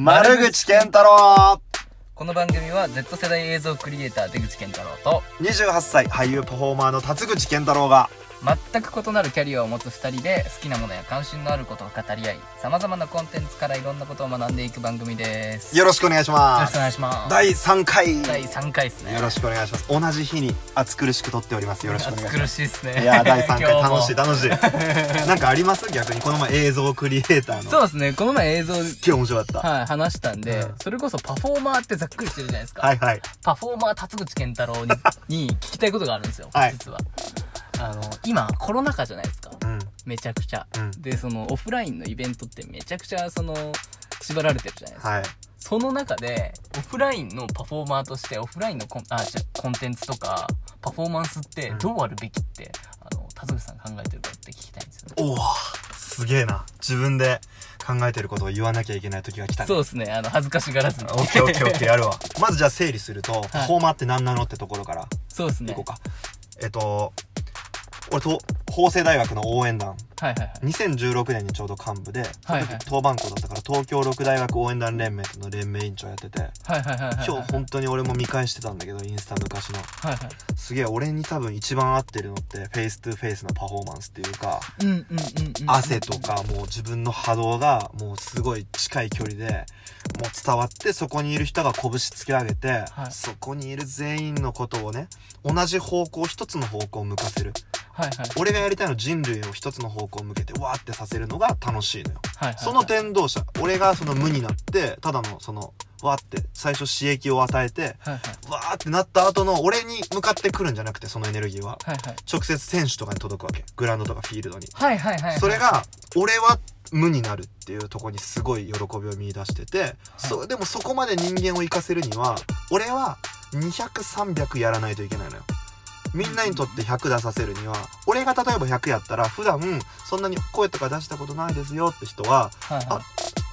丸口健太郎この番組は Z 世代映像クリエイター出口健太郎と !28 歳俳優パフォーマーの辰口健太郎が全く異なるキャリアを持つ2人で好きなものや関心のあることを語り合いさまざまなコンテンツからいろんなことを学んでいく番組です。よよろしくお願いします。ろしくお願いします。第3回。第3回ですね。よろしくお願いします。同じ日に暑苦しく撮っております。よろしくお願いし暑苦ますしいですね。いや第3回。楽しい楽しい。なんかあります？逆にこの前映像クリエイターの。そうですね。この前映像今日面白かった。はい話したんで、うん。それこそパフォーマーってざっくりしてるじゃないですか、はいはい。パフォーマー辰口健太郎にに聞きたいことがあるんですよ、はい。実はあの今コロナ禍じゃないですか。うん。めちゃくちゃ、うん。でそのオフラインのイベントってめちゃくちゃその縛られてるじゃないですか、はい。その中でオフラインのパフォーマーとしてオフラインのコンあじゃコンテンツとかパフォーマンスってどうあるべきって、あの辰口さん考えてるかって聞きたいんですよね。おおすげえな。自分で考えてることを言わなきゃいけない時が来たね。そうですね。あの恥ずかしがらずに。オッケーオッケーやるわ。まずじゃあ整理すると、パフォーマーって何なのってところからそうですね。いこうか。えっと俺と法政大学の応援団。はいはいはい。2016年にちょうど幹部で、はいはい。その時当番校だったから東京六大学応援団連盟の連盟委員長やってて。はいはいはいはい今日本当に俺も見返してたんだけどインスタ昔の。はいはい。すげえ俺に多分一番合ってるのって face to face のパフォーマンスっていうか汗とかもう自分の波動がもうすごい近い距離でもう伝わってそこにいる人が拳突き上げて、はい。そこにいる全員のことをね同じ方向一つの方向を向かせるはいはい。俺がやりたいのは人類を一つの方向を向けてわーってさせるのが楽しいのよ。はいはいその伝道者俺がその無になってただのそのわーって最初刺激を与えてはいはい。わーってなった後の俺に向かってくるんじゃなくてそのエネルギーははいはい。直接選手とかに届くわけ。グラウンドとかフィールドに。はいはいはいそれが俺は無になるっていうところにすごい喜びを見出してて、そでもそこまで人間を生かせるには俺は200300やらないといけないのよみんなにとって100出させるには俺が例えば100やったら普段そんなに声とか出したことないですよって人ははいはい。あ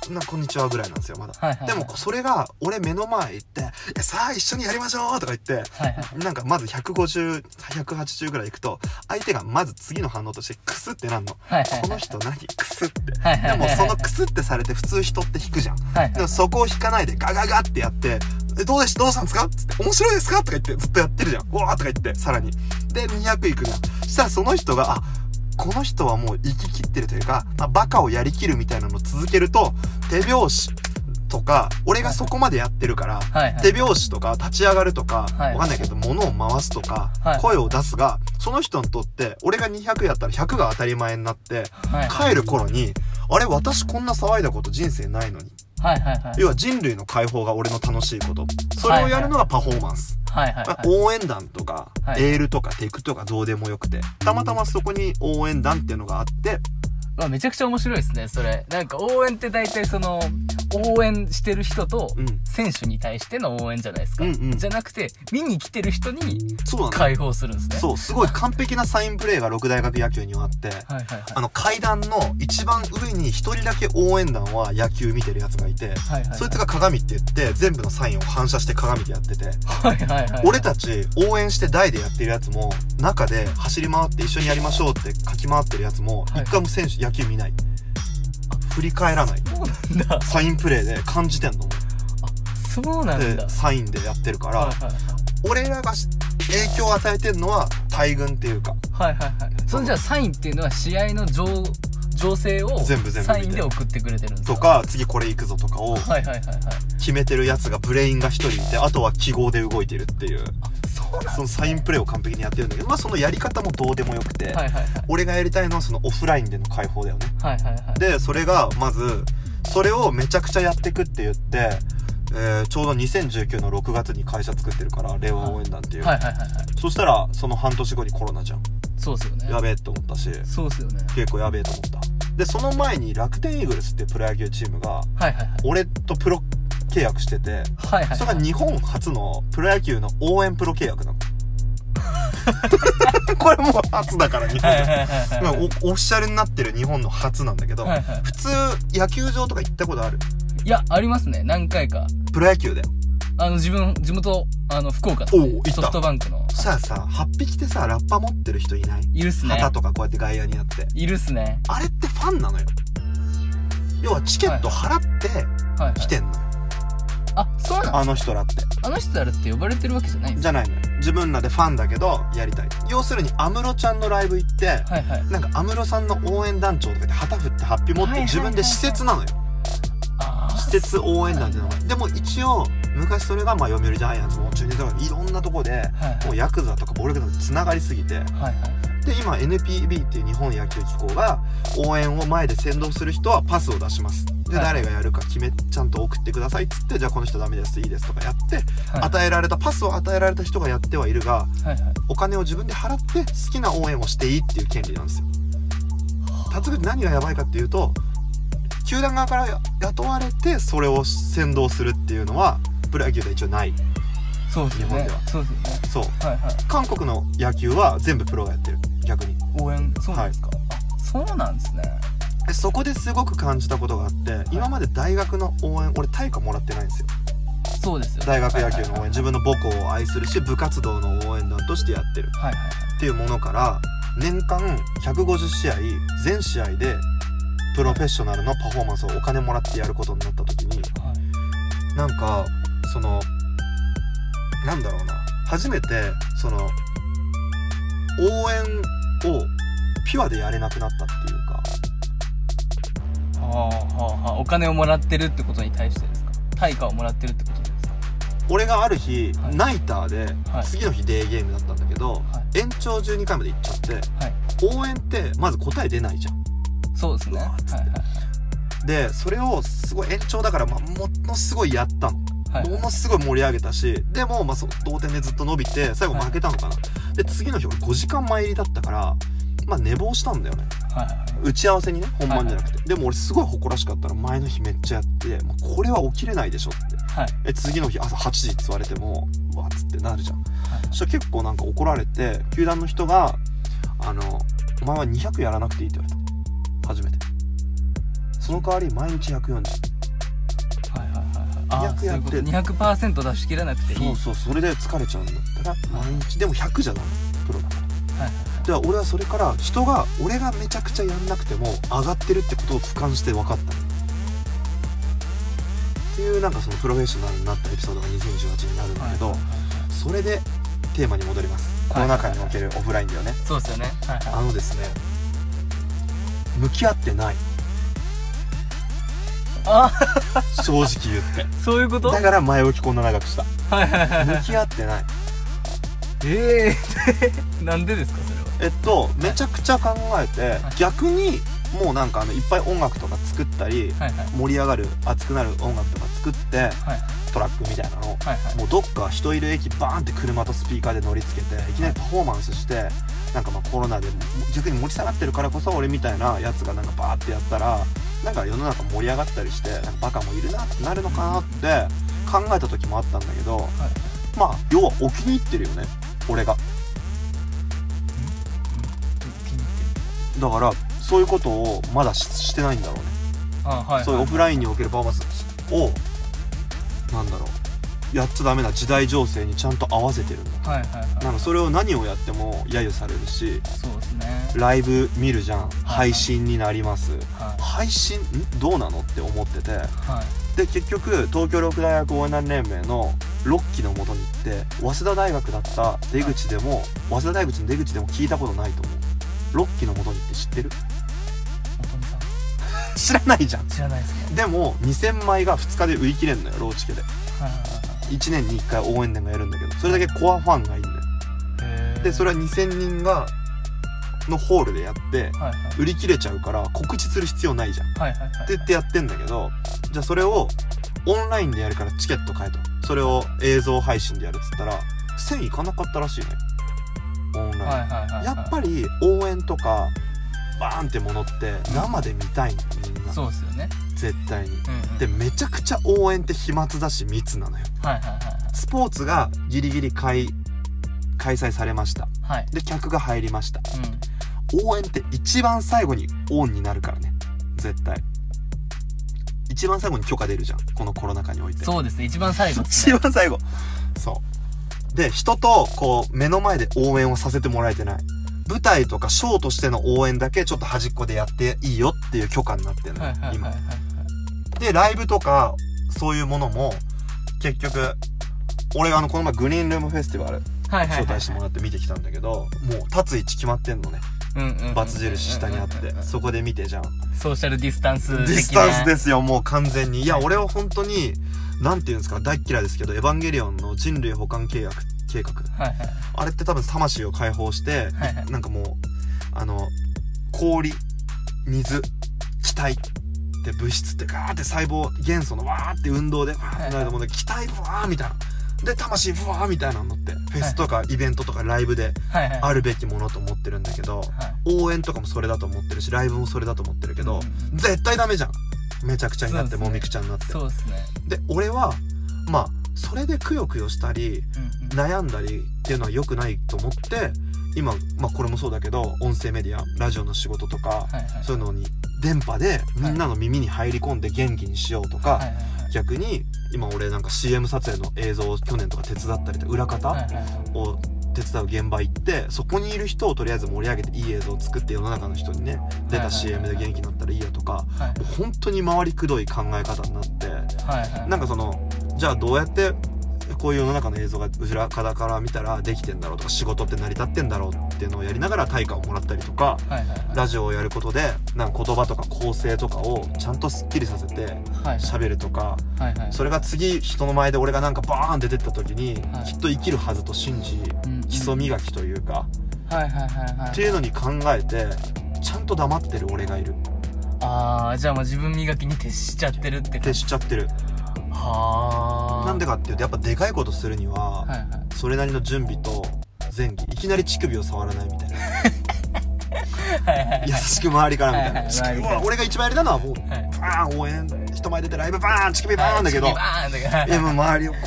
なこんにちはぐらいなんですよまだ。はいはいでもそれが俺目の前行ってさあ一緒にやりましょうとか言ってはいはいなんかまず150180ぐらいいくと相手がまず次の反応としてクスってなんの。はいはいはいこの人何クスって。はいはいはいでもそのクスってされて普通人って引くじゃん。はいはい。でもそこを引かないでガガガってやって「えどうでしどうしたんですか?」つって「面白いですか?」とか言ってずっとやってるじゃん「うわー」とか言ってさらに。で200いくのしたらその人があこの人はもう生き切ってるというか、まあ、バカをやりきるみたいなのを続けると手拍子とか俺がそこまでやってるから、はいはい。手拍子とか立ち上がるとか、はい。わかんないけど物を回すとか、はい。声を出すがその人にとって俺が200やったら100が当たり前になってはい。帰る頃にあれ私こんな騒いだこと人生ないのにはいはいはい。要は人類の解放が俺の楽しいこと。それをやるのがパフォーマンス、はいはいまあはい。応援団とか、はい。エールとかテクとかどうでもよくてたまたまそこに応援団っていうのがあって。まあ、めちゃくちゃ面白いですね、それ。なんか応援って大体その、応援してる人とうん選手に対しての応援じゃないですか。うんうんじゃなくて、見に来てる人に解放するんですね。そうすごい完璧なサインプレーが六大学野球にはあってはい。あの階段の一番上に一人だけ応援団は野球見てるやつがいてはいはいはい。そいつが鏡って言って全部のサインを反射して鏡でやっててはいはいはい。俺たち応援して台でやってるやつも中で走り回って一緒にやりましょうって書き回ってるやつもはい一回も選手野球見ない振り返らないそうなんだ。サインプレーで感じてんのそうなんだ。でサインでやってるからはいはいはい。俺らがし影響を与えてるのは大群っていうかはいはいはい。そのじゃあサインっていうのは試合の情、情勢を全部全部サインで送ってくれてるんですとか次これ行くぞとかを。決めてるやつがブレインが一人いてあとは記号で動いてるっていうそうなんそのサインプレーを完璧にやってるんだけどまあそのやり方もどうでもよくて、はいはいはい。俺がやりたいのはそのオフラインでの解放だよねはいはいはい。でそれがまずそれをめちゃくちゃやってくって言って、えーちょうど2019の6月に会社作ってるから令和応援団っていう、はいはいはいはい。そしたらその半年後にコロナじゃんそうっすよね。やべえって思ったしそうっすよね。結構やべえと思ったでその前に楽天イーグルスってプロ野球チームがはいはいはい。俺とプロ契約しててはいはい。それが日本初のプロ野球の応援プロ契約なの。これもう初だから日本オオフィシャルになってる日本の初なんだけど、はいはい。普通野球場とか行ったことある？いや、ありますね。何回か。プロ野球だよあの、自分、地元、あの、福岡おう行った。ソフトバンクの。そしたらさ8匹ってさラッパ持ってる人いない？いるっすね。旗とかこうやって外野にあって。いるっすね。あれってファンなのよ。要はチケット払ってはいはい。来てんの。よあそうなんあの人らって。あの人らって呼ばれてるわけじゃないじゃないのよ。自分らでファンだけどやりたい。要するに安室ちゃんのライブ行ってはいはい。なんか安室さんの応援団長とかで旗振ってハッピー持ってはいはいはいはい。自分で施設なのよ。あー。施設応援団っていうのが。でも一応昔それがまあ読売ジャイアンツも中日とかいろんなとこではいはい。もうヤクザとか暴力団とつながりすぎて。はいはいで今 NPB っていう日本野球機構が応援を前で先導する人はパスを出しますではい。誰がやるか決めちゃんと送ってくださいっつってじゃあこの人ダメですいいですとかやってはい。与えられたパスを与えられた人がやってはいるがはいはい。お金を自分で払って好きな応援をしていいっていう権利なんですよ。辰口何がやばいかっていうと球団側から雇われてそれを先導するっていうのはプロ野球では一応ない。そうですよね。日本では。そうですよね。そう。はいはい。韓国の野球は全部プロがやってる。逆に。応援そうですか、あそうなんですね。でそこですごく感じたことがあって今まで大学の応援俺対価もらってないんですよ。そうですよね。大学野球の応はい援自分の母校を愛するし部活動の応援団としてやってる。はいはい。っていうものから年間150試合全試合でプロフェッショナルのパフォーマンスをお金もらってやることになった時にはい。なんかそのなんだろうな。初めてその応援をピュアでやれなくなったっていうかはあはあはあ。お金をもらってるってことに対してですか？対価をもらってるってことですか？俺がある日、はい。ナイターで、はい。次の日デーゲームだったんだけど、は延長12回まで行っちゃってはい。応援ってまず答え出ないじゃん。そうですね。はいでそれをすごい延長だから、まあ、ものすごいやったの。はい。ものすごい盛り上げたしでも、まあ、同点でずっと伸びて最後負けたのかな、で次の日俺5時間前入りだったからまあ寝坊したんだよね。はいはい打ち合わせにね本番じゃなくて、でも俺すごい誇らしかったら前の日めっちゃやって、まあ、これは起きれないでしょって。はい。え次の日朝8時って言われてもうわっつってなるじゃん。そしたら結構なんか怒られて球団の人が「あのお前は200やらなくていい」って言われた。初めて。その代わり毎日140はいはいはいはい。あ200やって。そういうこと。200%出し切らなくていい。そうそうそれで疲れちゃうんだったら毎日。でも100じゃダメ。プロだから。はいでは俺はそれから人が俺がめちゃくちゃやんなくても上がってるってことを俯瞰して分かったっていうなんかそのプロフェッショナルになったエピソードが2018になるんだけど、はいはいはい。それでテーマに戻ります。コロナ禍におけるオフラインだよね。そうですよね。はいあはのですね向き合ってない。いあ。正直言って。そういうこと？だから前置きこんな長くした。はいはいはいはい。向き合ってない。ええ なんでですか？えっとめちゃくちゃ考えてはい。逆にもうなんかあのいっぱい音楽とか作ったり盛り上がる熱くなる音楽とか作ってはいトラックみたいなのをもうどっか人いる駅バーンって車とスピーカーで乗り付けていきなりパフォーマンスしてなんかまあコロナで逆に盛り下がってるからこそ俺みたいなやつがなんかバーってやったらなんか世の中盛り上がったりしてなんかバカもいるなってなるのかなって考えた時もあったんだけどまあ要はお気に入ってるよね俺がだからそういうことをまだししてないんだろうね。あはいそういうオフラインにおけるパフォーマンスをなんだろう。やっちゃダメな時代情勢にちゃんと合わせてるんだはいはいはい。なんかそれを何をやっても揶揄されるしそうですね。ライブ見るじゃん。はい配信になります。は配信ん？どうなのって思ってて。いはい。で結局東京六大学応援団連盟の6期のもとに行って早稲田大学だった出口でも早稲田大口の出口でも聞いたことないと思う6期のもとにって知ってる？元美さん知らないじゃん。知らないですね。でも2000枚が2日で売り切れんのよローチケで。はいはいはい1年に1回応援団がやるんだけどそれだけコアファンがいるんだよ。へー。でそれは2000人がのホールでやってはいはい。売り切れちゃうから告知する必要ないじゃん。ってはいはいはい。言ってやってんだけどじゃあそれをオンラインでやるからチケット買えと。それを映像配信でやるっつったら1000いかなかったらしいねはいはいはいはい。やっぱり応援とかバーンってものって生で見たいのみんな。そうですよね。絶対に。うんうん。でめちゃくちゃ応援って飛沫だし密なのよ。はいはいはいスポーツがギリギリ開開催されました。はい。はいで客が入りました。うん。応援って一番最後にオンになるからね。絶対。一番最後に許可出るじゃん。このコロナ禍において。そうですね。一番最後です 一ね番最後。そうで人とこう目の前で応援をさせてもらえてない。舞台とかショーとしての応援だけちょっと端っこでやっていいよっていう許可になってるのはいはいはいはい。でライブとかそういうものも結局俺があのこの前グリーンルームフェスティバル招待してもらって見てきたんだけどもう立つ位置決まってんのね。バツ印下にあって。そこで見てじゃん。ソーシャルディスタンスディスタンスですよもう完全に。いや俺は本当になんていうんですか大っ嫌いですけど「エヴァンゲリオン」の人類補完契約計画。はいはい。あれって多分魂を解放して、はいはい。なんかもうあの氷水気体って物質ってガーって細胞元素のわーって運動でわーってなるもので気体ブワーみたいな。で魂ブワーみたいなのってフェスとかイベントとかライブであるべきものと思ってるんだけどはい。応援とかもそれだと思ってるしライブもそれだと思ってるけどうん。絶対ダメじゃんめちゃくちゃになってもみくちゃになって。そうですね。で俺はまあそれでくよくよしたり悩んだりっていうのは良くないと思って今、まあ、これもそうだけど音声メディアラジオの仕事とか、そういうのに電波でみんなの耳に入り込んで元気にしようとか、逆に今俺なんか CM 撮影の映像を去年とか手伝ったりとか裏方を手伝う現場行ってそこにいる人をとりあえず盛り上げていい映像を作って世の中の人にね出た CM で元気になったらいいやとかはい。もう本当に回りくどい考え方になってはいはい。なんかそのじゃあどうやってこういう世の中の映像が裏方から見たらできてんだろうとか仕事って成り立ってんだろうっていうのをやりながら対価をもらったりとかはいはいはい。ラジオをやることでなんか言葉とか構成とかをちゃんとすっきりさせてはい喋るとかはいはい。それが次人の前で俺がなんかバーンって出てった時にはい。きっと生きるはずと信じ基礎磨きというかはいはいはいはい。っていうのに考えてちゃんと黙ってる俺がいる。ああじゃあもう自分磨きに徹しちゃってるってって感じ。しちゃってる。はあなんでかっていうとやっぱでかいことするにははいはい。それなりの準備と前期いきなり乳首を触らないみたいな。はいはいはい。優しく周りからみたいな、俺が一番やりたのはもうはい。バーン応援人前出てライブバーン乳首バーンだけど、はい。バーンだけどはいいやもう周りをこ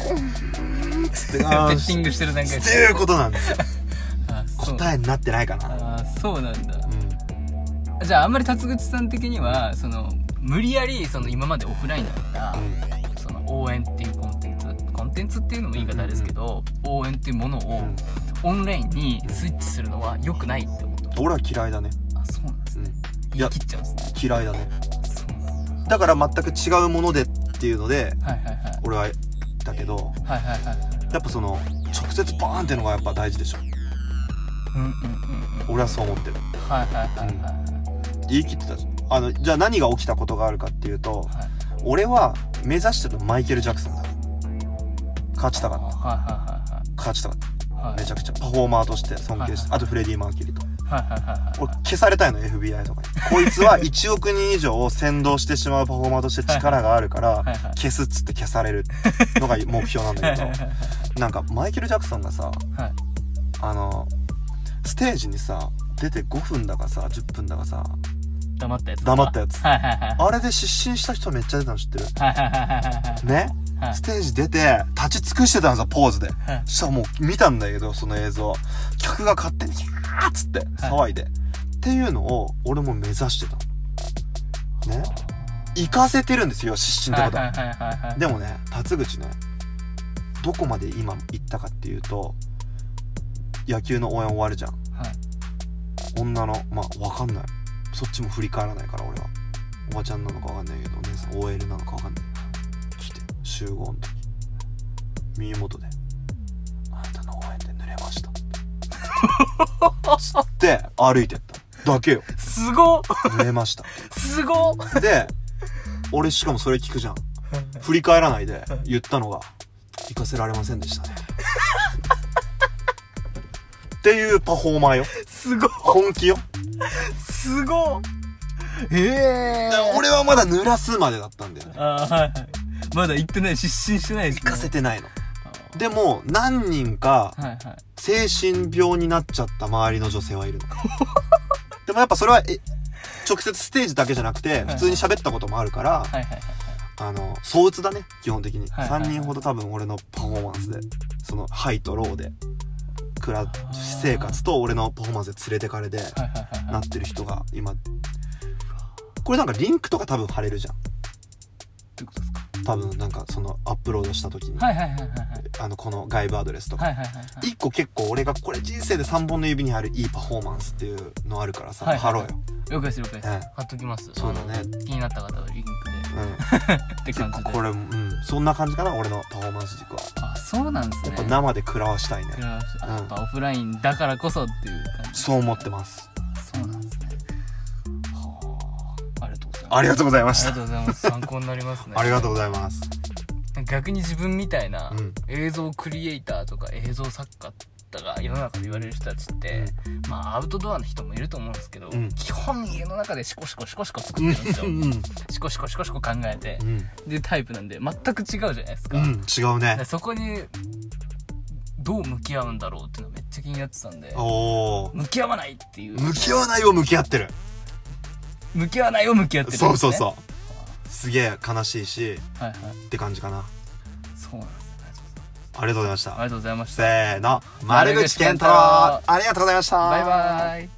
うつってあセーッティングしてる段階っていうことなんですよ。答えになってないかな。あーそうなんだ。うん。じゃああんまり辰口さん的にはその無理やりその今までオフラインだった、その応援っていうコンテンツコンテンツっていうのも言い方ですけど、応援っていうものをうん。オンラインにスイッチするのは良くないって思った俺は嫌いだね、あそうなんですね。うん、い言いや切っちゃうんですね。嫌いだね。だだから全く違うものでっていうのではいはいはい。俺はだけどはいはいはいやっぱその直接バーンっていうのがやっぱ大事でしょ。うんうんうんうん。俺はそう思ってる。はいはいはいはいはい。言い切ってた。じゃんあのじゃあ何が起きたことがあるかっていうとはい。俺は目指してるのマイケル・ジャクソンだ勝ちたかった。はいは勝ちたかっいはい。はいためちゃくちゃパフォーマーとして尊敬してはいあとフレディ・マーキュリーと。はいはいはいはい俺消されたいの FBI とかに。こいつは1億人以上を先導してしまうパフォーマーとして力があるからはいはい。消すっつって消されるのが目標なんだけど。なんかマイケル・ジャクソンがさはい。あのステージにさ出て5分だかさ10分だかさ黙ったやつ黙ったやつ。はいはいはいあれで失神した人めっちゃ出たの知ってる？はいはいはいはいはい。ね？はい。ステージ出て立ち尽くしてたんですよポーズで。はい。そしたらもう見たんだけどその映像客が勝手にキャーっつって騒いで、っていうのを俺も目指してたね？行かせてるんですよ失神ってこと。は、はいはいはいはいはい。でもね辰口ねどこまで今行ったかっていうと野球の応援終わるじゃん。はい。女のまあわかんないそっちも振り返らないから俺は。おばちゃんなのかわかんないけどお姉さん OL なのかわかんない。来て集合の時。耳元で「あなたの応援で濡れました」つって歩いてった。だけよ。すごっ。濡れました。すごっ。で俺しかもそれ聞くじゃん。振り返らないで言ったのが「行かせられませんでしたね」っていうパフォーマーよ。すごっ。本気よすごっ。ええで俺はまだ濡らすまでだったんだよね。あーはいはい。まだ行ってない失神してないです行かせてないの。でも何人か精神病になっちゃった周りの女性はいるの。でもやっぱそれはえ直接ステージだけじゃなくてはい普通に喋ったこともあるからはいはいはいあの相打つだね基本的に。はいはいはい。3人ほど多分俺のパフォーマンスでそのハイとローで暮ら私生活と俺のパフォーマンスで連れてかれではいはいはいはい。なってる人が今。これなんかリンクとか多分貼れるじゃん。どういうことですか？多分なんかそのアップロードした時に。あのこの外部アドレスとか。はいはいはいはい。一個結構俺がこれ人生で3本の指にあるいいパフォーマンスっていうのあるからさ、はい貼ろうよ、了解です了解です。うん。貼っときます。そうだね。気になった方はリンクで。うん、って感じで。これ、うん、そんな感じかな俺のパフォーマンス軸は。あそうなんですね。やっぱ生で食らわしたいね。クラブうん。やっぱオフラインだからこそっていう感じ。そう思ってます。そうなんですね。はあ。ありがとうございます。ありがとうございまありがしたとうございます。参考になりますね。ありがとうございます。逆に自分みたいなうん。映像クリエイターとか映像作家とか世の中で言われる人たちって、まあアウトドアの人もいると思うんですけど、うん。基本家の中でシコシコシコシコ作うんってるんですよ。うんシコシコシコシコ考えて。うん。でタイプなんで全く違うじゃないですか、うん。違うね。でそこにどう向き合うんだろうっていうのめっちゃ気になってたんで向き合わないっていう。向き合わないを向き合ってる。向き合わないを向き合ってるね、そうそうそう。すげえ悲しいし。はいはい。って感じかな。そうなんですねありがとうございました。ありがとうございました。せーの。丸口健太郎。ありがとうございました。バイバイ